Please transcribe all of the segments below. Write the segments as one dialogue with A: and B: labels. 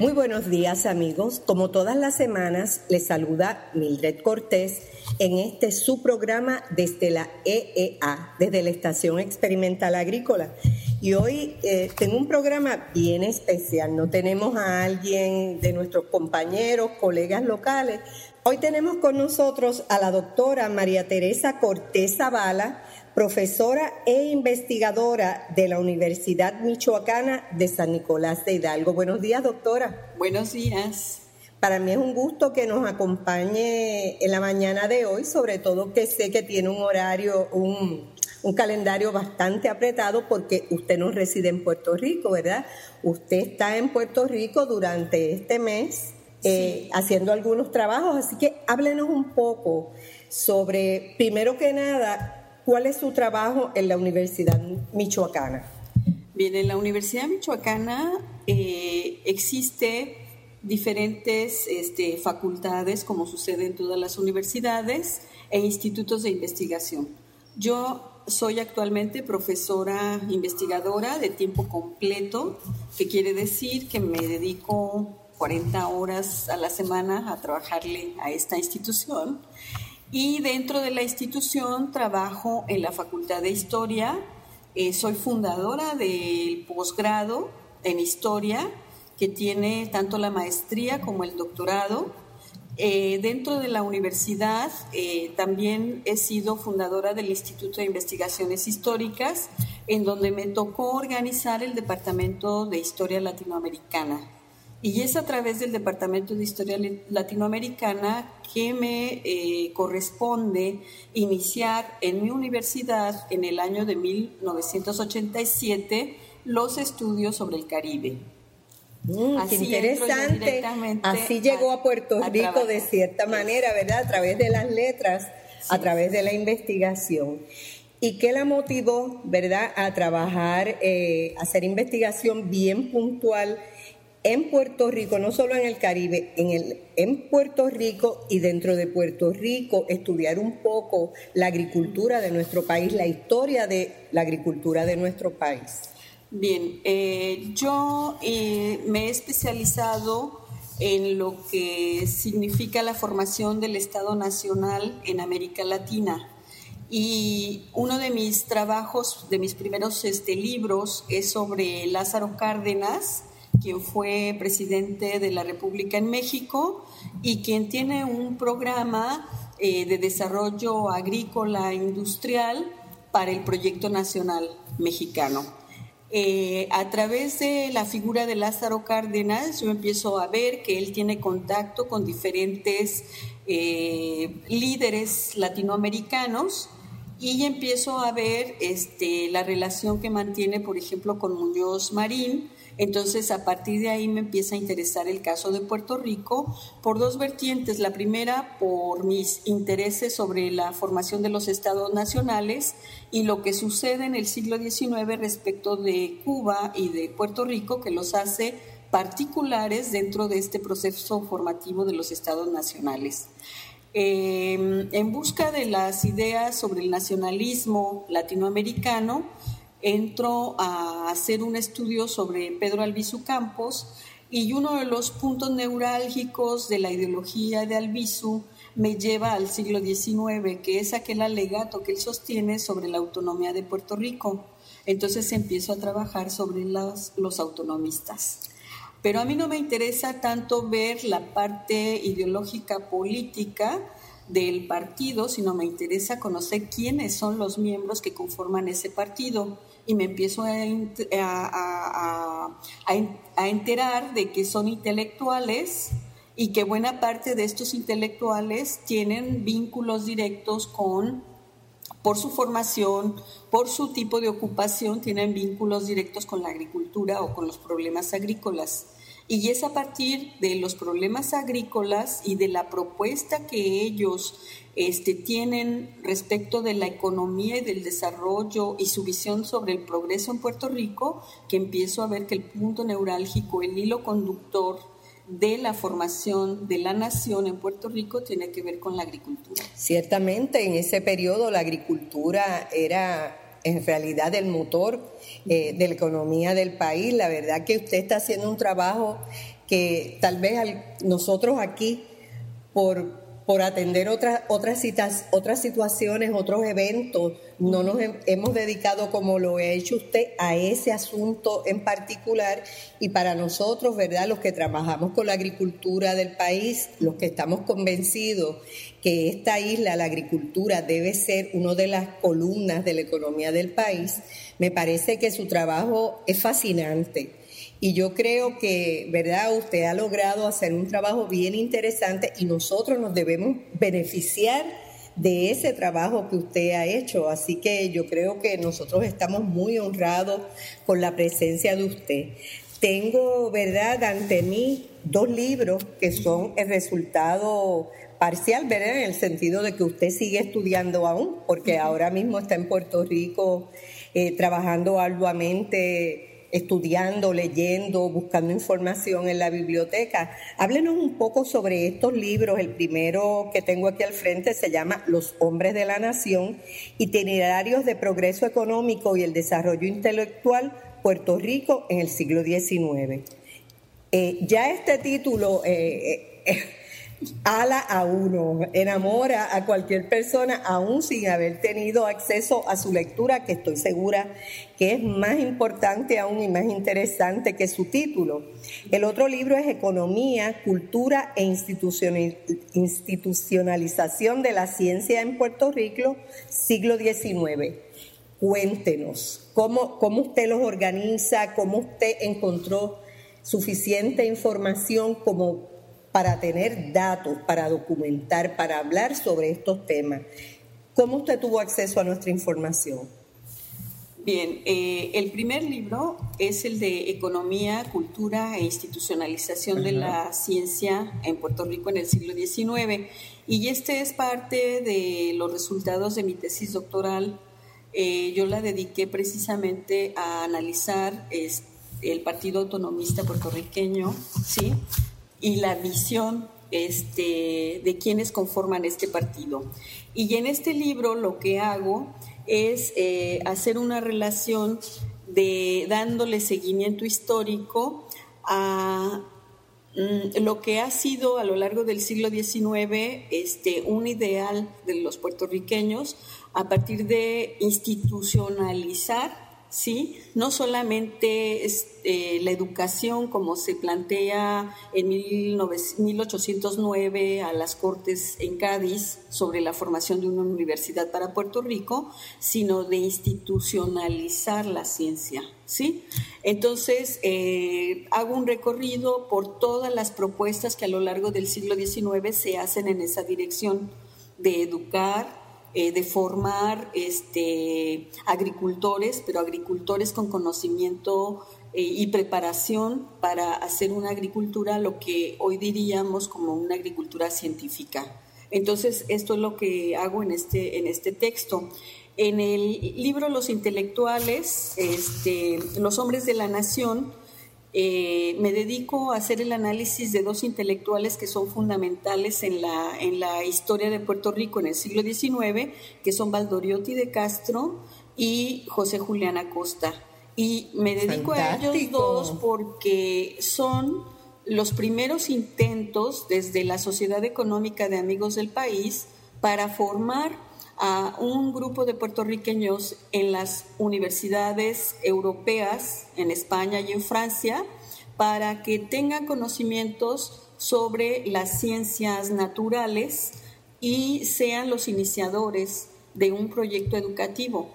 A: Muy buenos días amigos. Como todas las semanas, les saluda Mildred Cortés en este su programa desde la EEA, desde la Estación Experimental Agrícola. Y hoy eh, tengo un programa bien especial. No tenemos a alguien de nuestros compañeros, colegas locales. Hoy tenemos con nosotros a la doctora María Teresa Cortés Zavala, profesora e investigadora de la Universidad Michoacana de San Nicolás de Hidalgo. Buenos días, doctora.
B: Buenos días.
A: Para mí es un gusto que nos acompañe en la mañana de hoy, sobre todo que sé que tiene un horario, un, calendario bastante apretado porque usted no reside en Puerto Rico, ¿verdad? Usted está en Puerto Rico durante este mes eh, haciendo algunos trabajos, así que háblenos un poco sobre, primero que nada, cuál es su trabajo en la Universidad Michoacana.
B: Bien, en la Universidad Michoacana eh, existe diferentes este, facultades, como sucede en todas las universidades, e institutos de investigación. Yo soy actualmente profesora investigadora de tiempo completo, que quiere decir que me dedico 40 horas a la semana a trabajarle a esta institución. Y dentro de la institución trabajo en la Facultad de Historia, eh, soy fundadora del posgrado en Historia que tiene tanto la maestría como el doctorado. Eh, dentro de la universidad eh, también he sido fundadora del Instituto de Investigaciones Históricas, en donde me tocó organizar el Departamento de Historia Latinoamericana. Y es a través del Departamento de Historia Latinoamericana que me eh, corresponde iniciar en mi universidad en el año de 1987 los estudios sobre el Caribe.
A: Mm, qué interesante. Así llegó a Puerto Rico de cierta manera, ¿verdad? A través de las letras, a través de la investigación. ¿Y qué la motivó, verdad, a trabajar, eh, a hacer investigación bien puntual en Puerto Rico, no solo en el Caribe, en, el, en Puerto Rico y dentro de Puerto Rico, estudiar un poco la agricultura de nuestro país, la historia de la agricultura de nuestro país?
B: Bien, eh, yo eh, me he especializado en lo que significa la formación del Estado Nacional en América Latina. Y uno de mis trabajos, de mis primeros este, libros, es sobre Lázaro Cárdenas, quien fue presidente de la República en México y quien tiene un programa eh, de desarrollo agrícola industrial para el Proyecto Nacional Mexicano. Eh, a través de la figura de Lázaro Cárdenas, yo empiezo a ver que él tiene contacto con diferentes eh, líderes latinoamericanos y empiezo a ver este, la relación que mantiene, por ejemplo, con Muñoz Marín, entonces, a partir de ahí me empieza a interesar el caso de Puerto Rico por dos vertientes. La primera, por mis intereses sobre la formación de los estados nacionales y lo que sucede en el siglo XIX respecto de Cuba y de Puerto Rico, que los hace particulares dentro de este proceso formativo de los estados nacionales. Em, en busca de las ideas sobre el nacionalismo latinoamericano, entro a hacer un estudio sobre Pedro Albizu Campos y uno de los puntos neurálgicos de la ideología de Albizu me lleva al siglo XIX, que es aquel alegato que él sostiene sobre la autonomía de Puerto Rico. Entonces empiezo a trabajar sobre los, los autonomistas. Pero a mí no me interesa tanto ver la parte ideológica política del partido, sino me interesa conocer quiénes son los miembros que conforman ese partido y me empiezo a, a, enterar de que son intelectuales y que buena parte de estos intelectuales tienen vínculos directos con, por su formación, por su tipo de ocupación, tienen vínculos directos con la agricultura o con los problemas agrícolas. Y es a partir de los problemas agrícolas y de la propuesta que ellos este, tienen respecto de la economía y del desarrollo y su visión sobre el progreso en Puerto Rico, que empiezo a ver que el punto neurálgico, el hilo conductor de la formación de la nación en Puerto Rico tiene que ver con la agricultura.
A: Ciertamente, en ese periodo la agricultura era en realidad el motor eh, de la economía del país. La verdad que usted está haciendo un trabajo que tal vez nosotros aquí, por por atender otras, otras, citas, otras situaciones, otros eventos. No nos hemos dedicado, como lo ha hecho usted, a ese asunto en particular. Y para nosotros, ¿verdad? Los que trabajamos con la agricultura del país, los que estamos convencidos que esta isla, la agricultura, debe ser una de las columnas de la economía del país, me parece que su trabajo es fascinante y yo creo que, ¿verdad? Usted ha logrado hacer un trabajo bien interesante y nosotros nos debemos beneficiar de ese trabajo que usted ha hecho. Así que yo creo que nosotros estamos muy honrados con la presencia de usted. Tengo, ¿verdad?, ante mí dos libros que son el resultado parcial, ¿verdad?, en el sentido de que usted sigue estudiando aún, porque ahora mismo está en Puerto Rico eh, trabajando arduamente estudiando, leyendo, buscando información en la biblioteca. Háblenos un poco sobre estos libros. El primero que tengo aquí al frente se llama Los hombres de la nación, itinerarios de progreso económico y el desarrollo intelectual Puerto Rico en el siglo XIX. Eh, ya este título... Eh, ala a uno, enamora a cualquier persona aún sin haber tenido acceso a su lectura, que estoy segura que es más importante aún y más interesante que su título. El otro libro es Economía, Cultura e Institucionalización de la Ciencia en Puerto Rico, siglo XIX. Cuéntenos, ¿cómo, cómo usted los organiza? ¿Cómo usted encontró suficiente información como para tener datos, para documentar, para hablar sobre estos temas. ¿Cómo usted tuvo acceso a nuestra información?
B: Bien, eh, el primer libro es el de Economía, Cultura e Institucionalización de la Ciencia en Puerto Rico en el siglo XIX. Y este es parte de los resultados de mi tesis doctoral. Eh, yo la dediqué precisamente a analizar el Partido Autonomista puertorriqueño, ¿sí? Y la visión este, de quienes conforman este partido. Y en este libro lo que hago es eh, hacer una relación de dándole seguimiento histórico a mm, lo que ha sido a lo largo del siglo XIX este, un ideal de los puertorriqueños a partir de institucionalizar ¿sí? No solamente este, la educación como se plantea en 1809 a las Cortes en Cádiz sobre la formación de una universidad para Puerto Rico, sino de institucionalizar la ciencia, ¿sí? Entonces, eh, hago un recorrido por todas las propuestas que a lo largo del siglo XIX se hacen en esa dirección de educar, eh, de formar este, agricultores, pero agricultores con conocimiento eh, y preparación para hacer una agricultura, lo que hoy diríamos como una agricultura científica. Entonces, esto es lo que hago en este, en este texto. En el libro Los intelectuales, este, los hombres de la nación, eh, me dedico a hacer el análisis de dos intelectuales que son fundamentales en la, en la historia de Puerto Rico en el siglo XIX, que son Valdoriotti de Castro y José Julián Acosta. Y me dedico a ellos dos porque son los primeros intentos desde la Sociedad Económica de Amigos del País para formar a un grupo de puertorriqueños en las universidades europeas, en España y en Francia, para que tengan conocimientos sobre las ciencias naturales y sean los iniciadores de un proyecto educativo.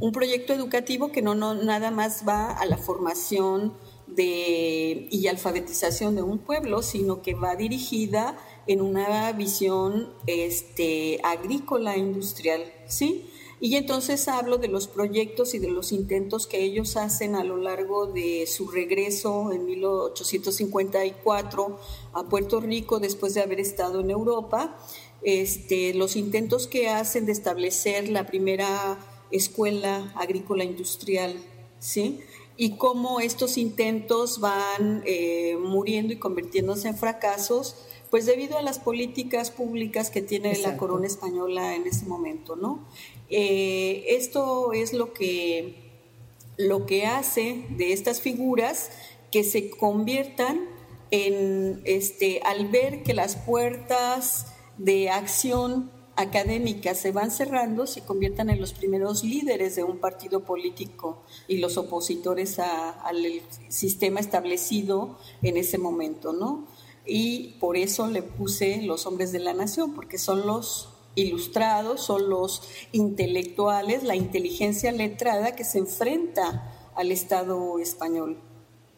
B: Un proyecto educativo que no, nada más va a la formación de, y alfabetización de un pueblo, sino que va dirigida en una visión este, agrícola industrial, ¿sí? Y entonces hablo de los proyectos y de los intentos que ellos hacen a lo largo de su regreso en 1854 a Puerto Rico después de haber estado en Europa, este, los intentos que hacen de establecer la primera escuela agrícola industrial, ¿sí? y cómo estos intentos van eh, muriendo y convirtiéndose en fracasos, pues debido a las políticas públicas que tiene la corona española en ese momento, ¿no? Eh, esto es lo que, lo que hace de estas figuras que se conviertan en, este, al ver que las puertas de acción académica se van cerrando, se conviertan en los primeros líderes de un partido político y los opositores al sistema establecido en ese momento, ¿no? Y por eso le puse los hombres de la nación, porque son los ilustrados, son los intelectuales, la inteligencia letrada que se enfrenta al Estado español.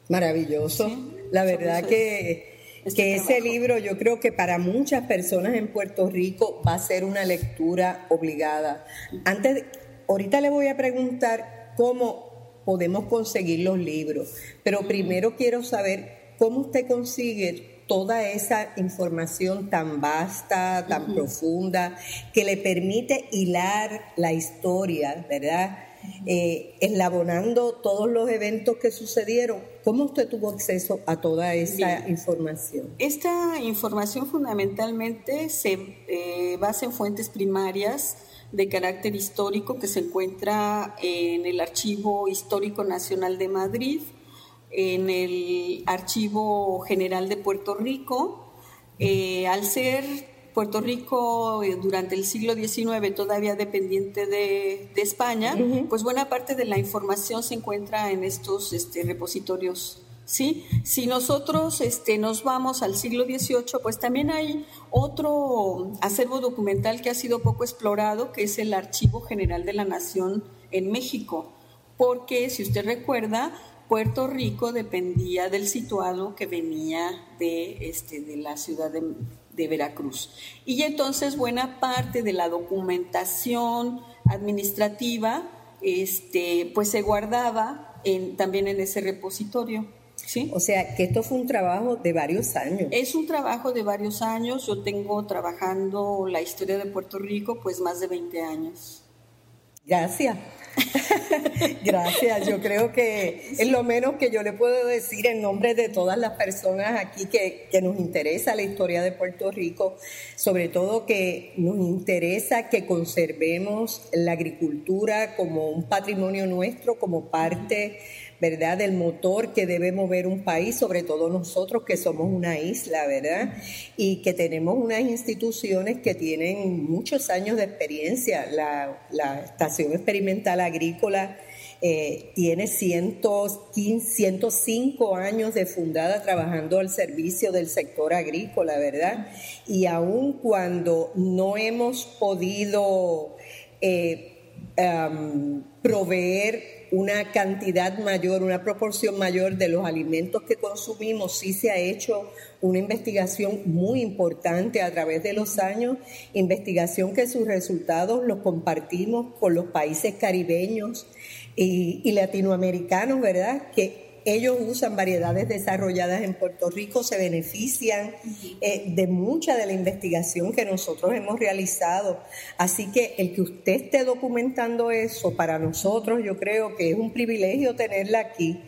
A: Maravilloso. la verdad que que ese libro yo creo que para muchas personas en Puerto Rico va a ser una lectura obligada. Antes, ahorita le voy a preguntar cómo podemos conseguir los libros, pero primero quiero saber cómo usted consigue toda esa información tan vasta, tan profunda, que le permite hilar la historia, ¿verdad? eh, eslabonando todos los eventos que sucedieron. ¿Cómo usted tuvo acceso a toda esa información?
B: Esta información fundamentalmente se eh, basa en fuentes primarias de carácter histórico que se encuentra en el Archivo Histórico Nacional de Madrid, en el Archivo General de Puerto Rico. Eh, al ser Puerto Rico eh, durante el siglo XIX todavía dependiente de, España, pues buena parte de la información se encuentra en estos este, repositorios. ¿sí? Si nosotros este, nos vamos al siglo XVIII, pues también hay otro acervo documental que ha sido poco explorado, que es el Archivo General de la Nación en México, porque si usted recuerda, Puerto Rico dependía del situado que venía de, este, de la ciudad de, de Veracruz. Y entonces buena parte de la documentación administrativa este, pues se guardaba en, también en ese repositorio. ¿sí?
A: O sea, que esto fue un trabajo de varios años.
B: Es un trabajo de varios años. Yo tengo trabajando la historia de Puerto Rico pues más de 20 años.
A: Gracias. Gracias, yo creo que es lo menos que yo le puedo decir en nombre de todas las personas aquí que, que, nos interesa la historia de Puerto Rico, sobre todo que nos interesa que conservemos la agricultura como un patrimonio nuestro, como parte ¿verdad? Del motor que debe mover un país, sobre todo nosotros que somos una isla, ¿verdad? Y que tenemos unas instituciones que tienen muchos años de experiencia. La, Estación Experimental Agrícola eh, tiene 115, 105 años de fundada trabajando al servicio del sector agrícola, ¿verdad? Y aun cuando no hemos podido eh, proveer una cantidad mayor, una proporción mayor de los alimentos que consumimos, sí se ha hecho una investigación muy importante a través de los años, investigación que sus resultados los compartimos con los países caribeños y, y latinoamericanos, ¿verdad? Que ellos usan variedades desarrolladas en Puerto Rico, se benefician eh, de mucha de la investigación que nosotros hemos realizado. Así que el que usted esté documentando eso, para nosotros yo creo que es un privilegio tenerla aquí.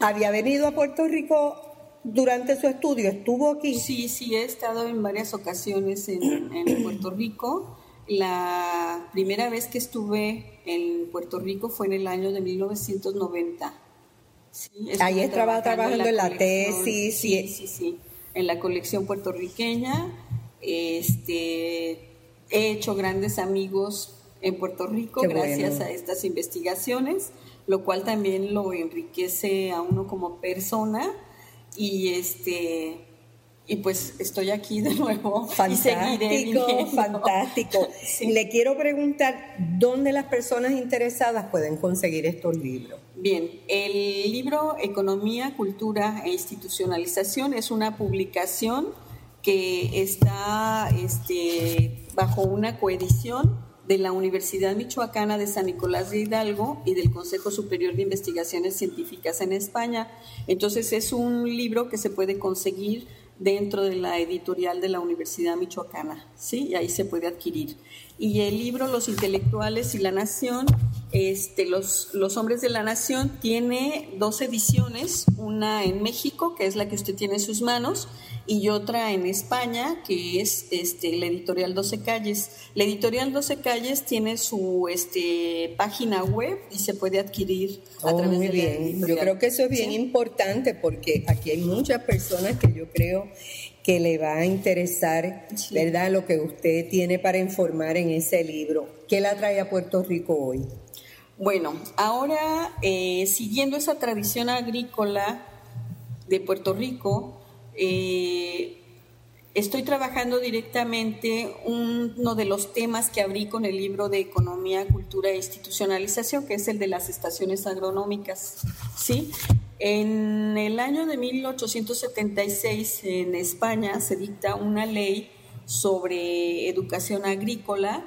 A: ¿Había venido a Puerto Rico durante su estudio? ¿Estuvo aquí?
B: Sí, sí, he estado en varias ocasiones en, en Puerto Rico. La primera vez que estuve en Puerto Rico fue en el año de 1990
A: Ahí estaba trabajando en la, tesis.
B: Sí, sí, sí, en la colección puertorriqueña. Este, he hecho grandes amigos en Puerto Rico gracias a estas investigaciones, lo cual también lo enriquece a uno como persona y este y pues estoy aquí de nuevo
A: fantástico, fantástico. Le quiero preguntar dónde las personas interesadas pueden conseguir estos libros.
B: Bien, el libro Economía, Cultura e Institucionalización es una publicación que está este, bajo una coedición de la Universidad Michoacana de San Nicolás de Hidalgo y del Consejo Superior de Investigaciones Científicas en España. Entonces es un libro que se puede conseguir dentro de la editorial de la Universidad Michoacana, ¿sí? Y ahí se puede adquirir. Y el libro Los intelectuales y la nación este, los, los Hombres de la Nación tiene dos ediciones, una en México, que es la que usted tiene en sus manos, y otra en España, que es este, la editorial 12 Calles. La editorial 12 Calles tiene su este, página web y se puede adquirir a
A: oh,
B: través
A: muy
B: de
A: bien. Yo creo que eso es bien importante porque aquí hay muchas personas que yo creo que le va a interesar, ¿verdad?, lo que usted tiene para informar en ese libro. ¿Qué la trae a Puerto Rico hoy?
B: Bueno, ahora eh, siguiendo esa tradición agrícola de Puerto Rico, eh, estoy trabajando directamente uno de los temas que abrí con el libro de Economía, Cultura e Institucionalización, que es el de las estaciones agronómicas. ¿sí? En el año de 1876 en España se dicta una ley sobre educación agrícola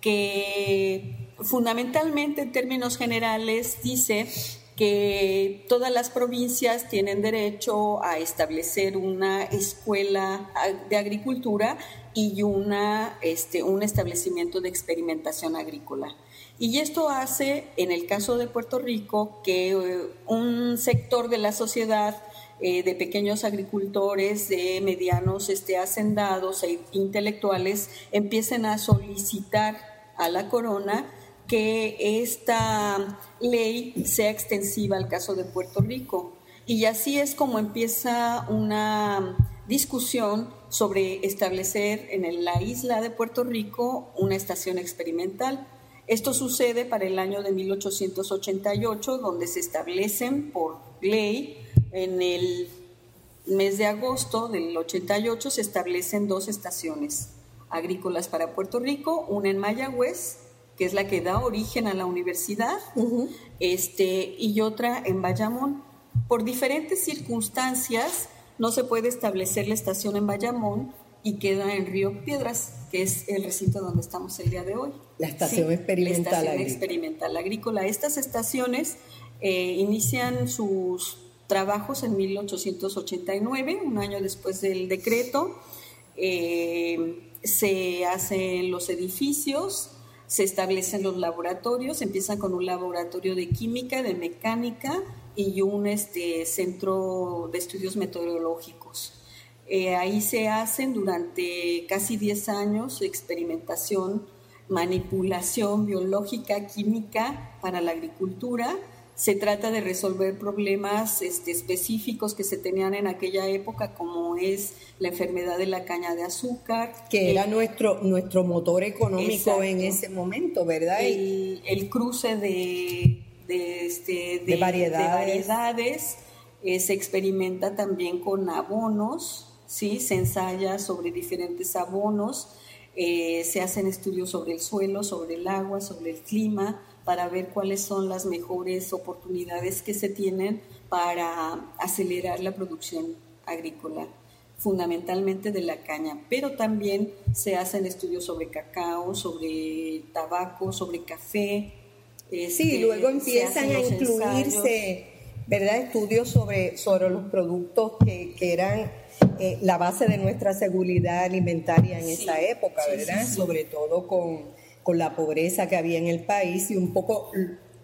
B: que fundamentalmente en términos generales dice que todas las provincias tienen derecho a establecer una escuela de agricultura y una, este, un establecimiento de experimentación agrícola. Y esto hace, en el caso de Puerto Rico, que eh, un sector de la sociedad eh, de pequeños agricultores, de medianos este, hacendados e intelectuales, empiecen a solicitar a la corona que esta ley sea extensiva al caso de Puerto Rico. Y así es como empieza una discusión sobre establecer en la isla de Puerto Rico una estación experimental. Esto sucede para el año de 1888, donde se establecen por ley en el mes de agosto del 88 se establecen dos estaciones agrícolas para Puerto Rico, una en Mayagüez que es la que da origen a la universidad, este, y otra en Bayamón. Por diferentes circunstancias no se puede establecer la estación en Bayamón y queda en Río Piedras, que es el recinto donde estamos el día de hoy.
A: La estación experimental
B: la estación
A: agrícola.
B: experimental agrícola. Estas estaciones eh, inician sus trabajos en 1889, un año después del decreto. Eh, se hacen los edificios, se establecen los laboratorios, empiezan con un laboratorio de química, de mecánica y un este, centro de estudios meteorológicos. Eh, ahí se hacen durante casi 10 años experimentación, manipulación biológica, química para la agricultura se trata de resolver problemas este, específicos que se tenían en aquella época, como es la enfermedad de la caña de azúcar.
A: Que era nuestro, nuestro motor económico en ese momento, ¿verdad?
B: El, cruce de, este, de, variedades. Eh, se experimenta también con abonos, ¿sí? se ensaya sobre diferentes abonos, eh, se hacen estudios sobre el suelo, sobre el agua, sobre el clima para ver cuáles son las mejores oportunidades que se tienen para acelerar la producción agrícola, fundamentalmente de la caña, pero también se hacen estudios sobre cacao, sobre tabaco, sobre café.
A: sí, este, luego empiezan a incluirse, ¿verdad? Estudios sobre, sobre los productos que, que eran eh, la base de nuestra seguridad alimentaria en esa época, ¿verdad? sobre todo con con la pobreza que había en el país y un poco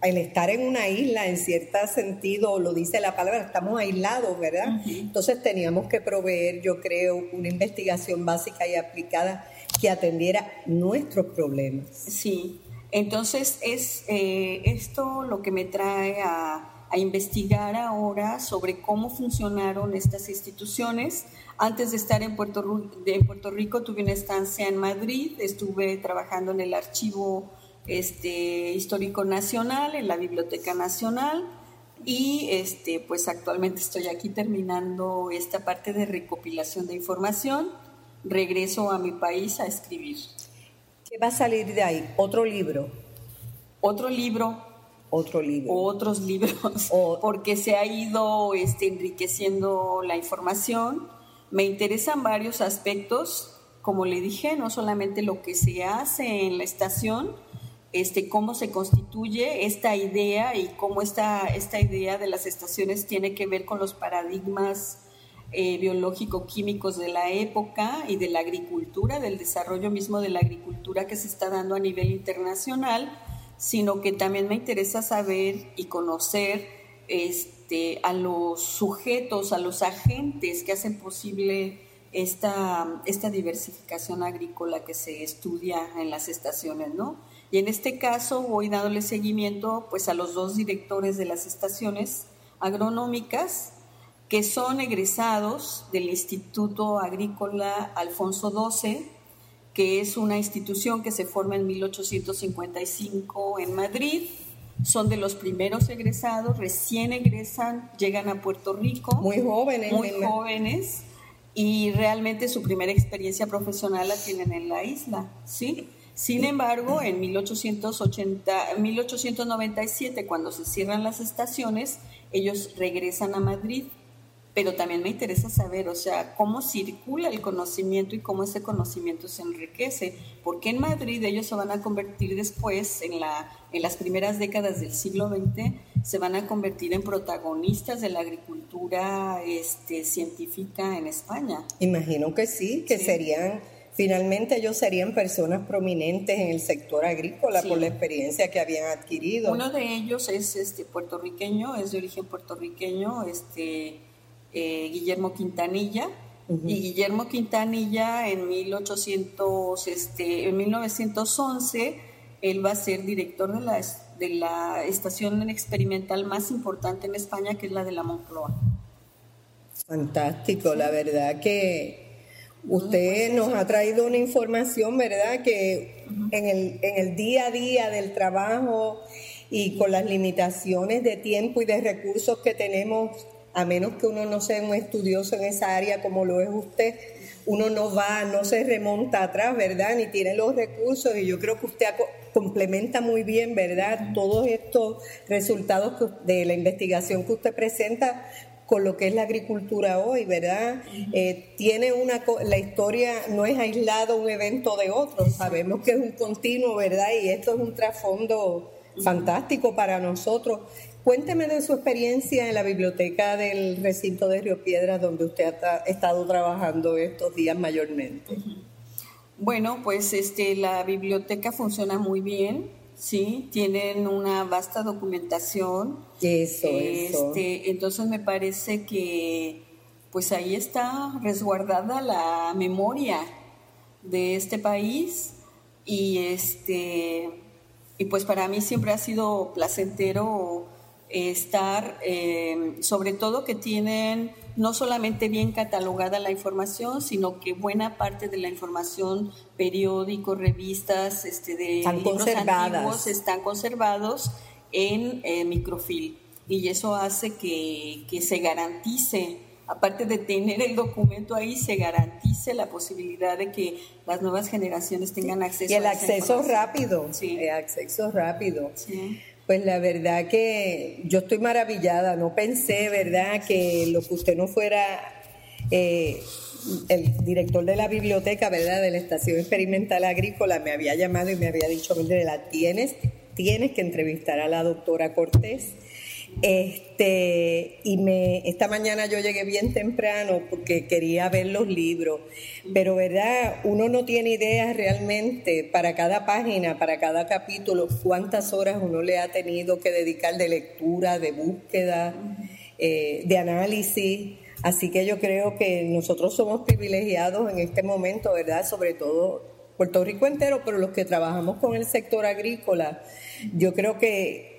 A: el estar en una isla, en cierto sentido, lo dice la palabra, estamos aislados, ¿verdad? Entonces teníamos que proveer, yo creo, una investigación básica y aplicada que atendiera nuestros problemas.
B: Sí, entonces es eh, esto lo que me trae a a investigar ahora sobre cómo funcionaron estas instituciones. Antes de estar en Puerto, de Puerto Rico tuve una estancia en Madrid, estuve trabajando en el Archivo este, Histórico Nacional, en la Biblioteca Nacional y este, pues actualmente estoy aquí terminando esta parte de recopilación de información. Regreso a mi país a escribir.
A: ¿Qué va a salir de ahí? ¿Otro libro?
B: Otro libro
A: otro libro.
B: otros libros, porque se ha ido este, enriqueciendo la información. Me interesan varios aspectos, como le dije, no solamente lo que se hace en la estación, este, cómo se constituye esta idea y cómo esta, esta idea de las estaciones tiene que ver con los paradigmas eh, biológico-químicos de la época y de la agricultura, del desarrollo mismo de la agricultura que se está dando a nivel internacional sino que también me interesa saber y conocer este, a los sujetos, a los agentes que hacen posible esta, esta diversificación agrícola que se estudia en las estaciones, ¿no? Y en este caso voy dándole seguimiento pues a los dos directores de las estaciones agronómicas que son egresados del Instituto Agrícola Alfonso XII, que es una institución que se forma en 1855 en Madrid. Son de los primeros egresados, recién egresan, llegan a Puerto Rico.
A: Muy jóvenes.
B: Muy jóvenes. Y realmente su primera experiencia profesional la tienen en la isla, ¿sí? Sin embargo, en 1880, 1897, cuando se cierran las estaciones, ellos regresan a Madrid. Pero también me interesa saber, o sea, cómo circula el conocimiento y cómo ese conocimiento se enriquece. Porque en Madrid ellos se van a convertir después, en, la, en las primeras décadas del siglo XX, se van a convertir en protagonistas de la agricultura este, científica en España.
A: Imagino que sí, que serían Finalmente ellos serían personas prominentes en el sector agrícola por la experiencia que habían adquirido.
B: Uno de ellos es este puertorriqueño, es de origen puertorriqueño, este eh, Guillermo Quintanilla. Y Guillermo Quintanilla en 1800, este, en 1911, él va a ser director de la, de la estación experimental más importante en España, que es la de la Moncloa.
A: Fantástico, la verdad que Usted nos ha traído una información, ¿verdad? Que en el, en el día a día del trabajo y con las limitaciones de tiempo y de recursos que tenemos, a menos que uno no sea un estudioso en esa área como lo es usted, uno no va, no se remonta atrás, ¿verdad? Ni tiene los recursos y yo creo que usted complementa muy bien, ¿verdad? Todos estos resultados de la investigación que usted presenta con lo que es la agricultura hoy, ¿verdad? Eh, tiene una, la historia no es aislado un evento de otro, sabemos que es un continuo, ¿verdad? Y esto es un trasfondo fantástico para nosotros. Cuénteme de su experiencia en la biblioteca del recinto de Río Piedras, donde usted ha estado trabajando estos días mayormente.
B: Bueno, pues este, la biblioteca funciona muy bien Sí, tienen una vasta documentación.
A: Eso,
B: este, Entonces me parece que pues ahí está resguardada la memoria de este país y este y pues para mí siempre ha sido placentero estar, eh, sobre todo que tienen no solamente bien catalogada la información, sino que buena parte de la información, periódicos, revistas, este, de
A: están libros antiguos
B: están conservados en eh, microfilm. Y eso hace que, que se garantice aparte de tener el documento ahí, se garantice la posibilidad de que las nuevas generaciones tengan acceso.
A: Y el acceso rápido, sí. el acceso rápido. Sí. Pues la verdad que yo estoy maravillada, no pensé, ¿verdad?, que lo que usted no fuera eh, el director de la biblioteca, ¿verdad?, de la Estación Experimental Agrícola, me había llamado y me había dicho, la tienes, tienes que entrevistar a la doctora Cortés este, y me, esta mañana yo llegué bien temprano porque quería ver los libros, pero verdad, uno no tiene idea realmente para cada página, para cada capítulo, cuántas horas uno le ha tenido que dedicar de lectura, de búsqueda, eh, de análisis. Así que yo creo que nosotros somos privilegiados en este momento, ¿verdad? Sobre todo Puerto Rico entero, pero los que trabajamos con el sector agrícola, yo creo que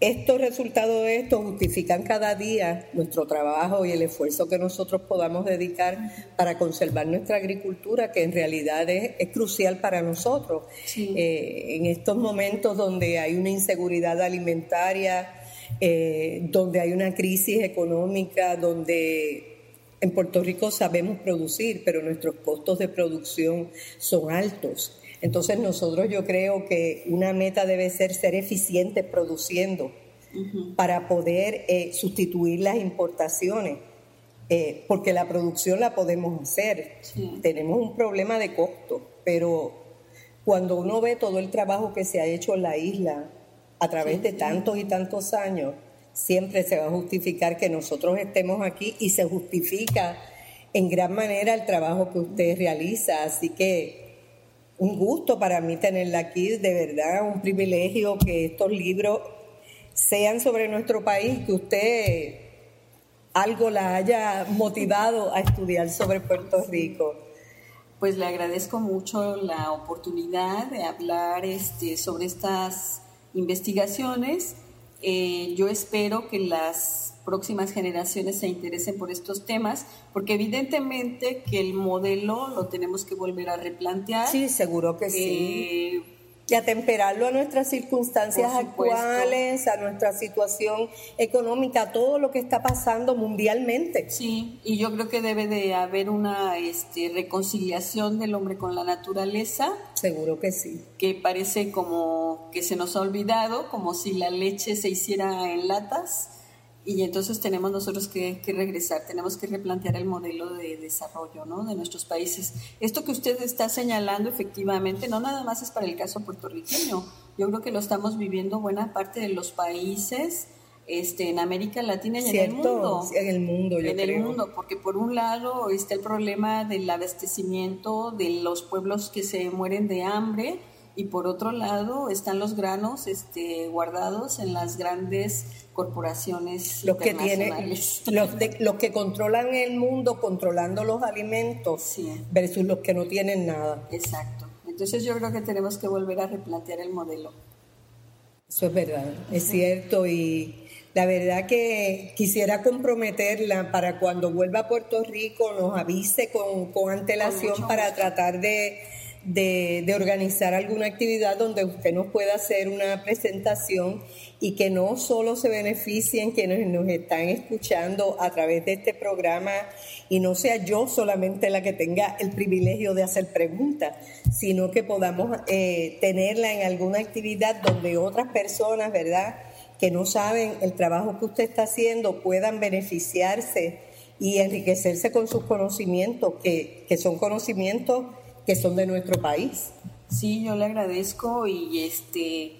A: estos resultados de esto justifican cada día nuestro trabajo y el esfuerzo que nosotros podamos dedicar para conservar nuestra agricultura, que en realidad es, crucial para nosotros. Eh, en estos momentos donde hay una inseguridad alimentaria, eh, donde hay una crisis económica, donde en Puerto Rico sabemos producir, pero nuestros costos de producción son altos. Entonces nosotros yo creo que una meta debe ser ser eficientes produciendo para poder eh, sustituir las importaciones, eh, porque la producción la podemos hacer. Tenemos un problema de costo, pero cuando uno ve todo el trabajo que se ha hecho en la isla a través de tantos y tantos años, siempre se va a justificar que nosotros estemos aquí y se justifica en gran manera el trabajo que usted realiza. Así que un gusto para mí tenerla aquí, de verdad, un privilegio que estos libros sean sobre nuestro país, que usted algo la haya motivado a estudiar sobre Puerto Rico.
B: Pues le agradezco mucho la oportunidad de hablar este, sobre estas investigaciones. Eh, yo espero que las próximas generaciones se interesen por estos temas, porque evidentemente que el modelo lo tenemos que volver a replantear.
A: Sí, seguro que sí. Eh, y atemperarlo a nuestras circunstancias actuales, a nuestra situación económica, a todo lo que está pasando mundialmente.
B: Sí, y yo creo que debe de haber una este, reconciliación del hombre con la naturaleza.
A: Seguro que sí.
B: Que parece como que se nos ha olvidado, como si la leche se hiciera en latas y entonces tenemos nosotros que, regresar, tenemos que replantear el modelo de desarrollo ¿no? de nuestros países. Esto que usted está señalando efectivamente no nada más es para el caso puertorriqueño, yo creo que lo estamos viviendo buena parte de los países este, en América Latina y en el mundo.
A: En el mundo,
B: yo En el mundo, porque por un lado está el problema del abastecimiento de los pueblos que se mueren de hambre y por otro lado están los granos este, guardados en las grandes corporaciones
A: los que tienen los, los que controlan el mundo controlando los alimentos versus los que no tienen nada.
B: Exacto. Entonces yo creo que tenemos que volver a replantear el modelo.
A: Eso es verdad es cierto y la verdad que quisiera comprometerla para cuando vuelva a Puerto Rico nos avise con, con antelación para tratar de de, organizar alguna actividad donde usted nos pueda hacer una presentación y que no solo se beneficien quienes nos están escuchando a través de este programa y no sea yo solamente la que tenga el privilegio de hacer preguntas, sino que podamos eh, tenerla en alguna actividad donde otras personas, ¿verdad?, que no saben el trabajo que usted está haciendo puedan beneficiarse y enriquecerse con sus conocimientos, que, que son conocimientos que son de nuestro país.
B: Sí, yo le agradezco y este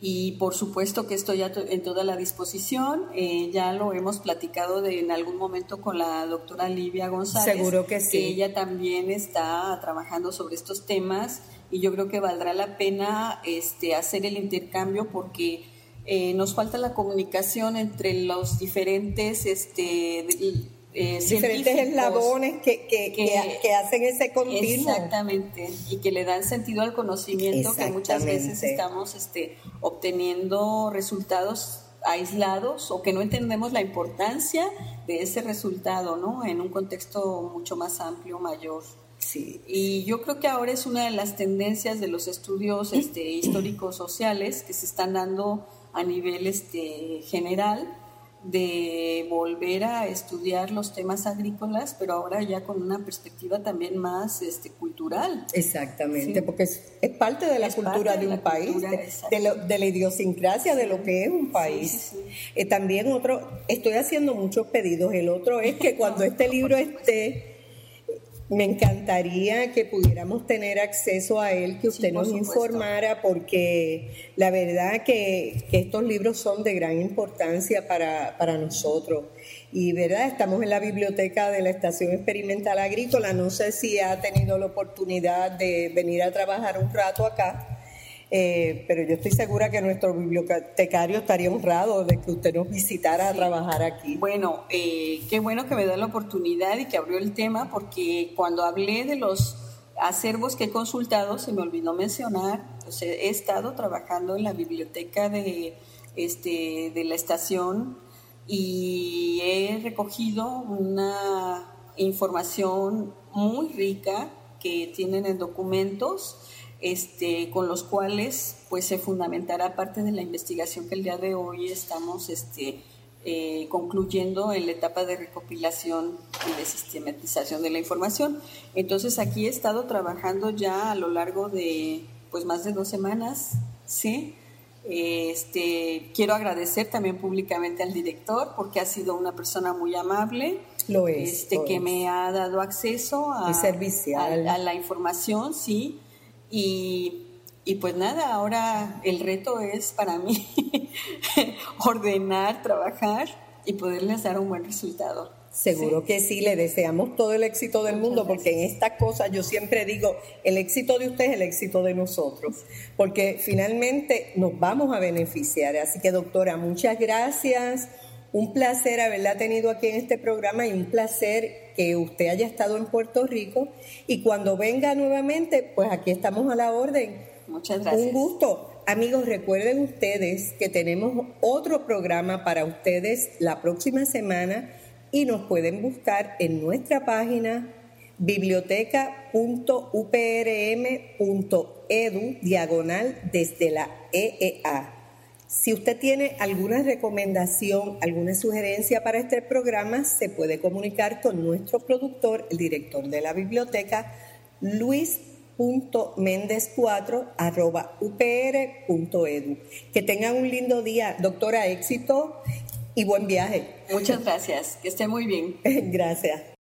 B: y por supuesto que estoy en toda la disposición. Eh, ya lo hemos platicado de, en algún momento con la doctora Livia González.
A: Seguro que sí.
B: ella también está trabajando sobre estos temas y yo creo que valdrá la pena este, hacer el intercambio porque eh, nos falta la comunicación entre los diferentes este,
A: eh, diferentes eslabones que, que, que, hacen ese continuo.
B: Exactamente, y que le dan sentido al conocimiento que muchas veces estamos este, obteniendo resultados aislados o que no entendemos la importancia de ese resultado, ¿no? En un contexto mucho más amplio, mayor.
A: Sí.
B: Y yo creo que ahora es una de las tendencias de los estudios este, históricos sociales que se están dando a nivel este, general de volver a estudiar los temas agrícolas, pero ahora ya con una perspectiva también más este, cultural.
A: Exactamente, porque es, parte de la cultura de, un país, de, la idiosincrasia de lo que es un país. Eh, también otro, estoy haciendo muchos pedidos, el otro es que cuando este libro esté me encantaría que pudiéramos tener acceso a él, que usted nos informara, porque la verdad que, estos libros son de gran importancia para, para nosotros. Y verdad, estamos en la biblioteca de la Estación Experimental Agrícola. No sé si ha tenido la oportunidad de venir a trabajar un rato acá eh, pero yo estoy segura que nuestro bibliotecario estaría honrado de que usted nos visitara a trabajar aquí.
B: Bueno, eh, qué bueno que me da la oportunidad y que abrió el tema, porque cuando hablé de los acervos que he consultado, se me olvidó mencionar, he estado trabajando en la biblioteca de, este, de la estación y he recogido una información muy rica que tienen en documentos este, con los cuales pues se fundamentará parte de la investigación que el día de hoy estamos este, eh, concluyendo en la etapa de recopilación y de sistematización de la información. Entonces aquí he estado trabajando ya a lo largo de pues más de dos semanas, ¿sí? Este, quiero agradecer también públicamente al director porque ha sido una persona muy amable.
A: Lo es.
B: Este, que me ha dado acceso a, a, la información, sí. Y, y pues nada, ahora el reto es para mí ordenar, trabajar y poderles dar un buen resultado.
A: Seguro que sí, le deseamos todo el éxito del mundo, porque en estas cosas yo siempre digo, el éxito de usted es el éxito de nosotros, porque finalmente nos vamos a beneficiar. Así que doctora, muchas gracias. Un placer haberla tenido aquí en este programa y un placer que usted haya estado en Puerto Rico. Y cuando venga nuevamente, pues aquí estamos a la orden.
B: Muchas gracias.
A: Un gusto. Amigos, recuerden ustedes que tenemos otro programa para ustedes la próxima semana y nos pueden buscar en nuestra página biblioteca.uprm.edu diagonal desde la EEA. Si usted tiene alguna recomendación, alguna sugerencia para este programa, se puede comunicar con nuestro productor, el director de la biblioteca, luis.méndez4 upr.edu. Que tengan un lindo día. Doctora, éxito y buen viaje.
B: Muchas gracias, que esté muy bien.
A: gracias.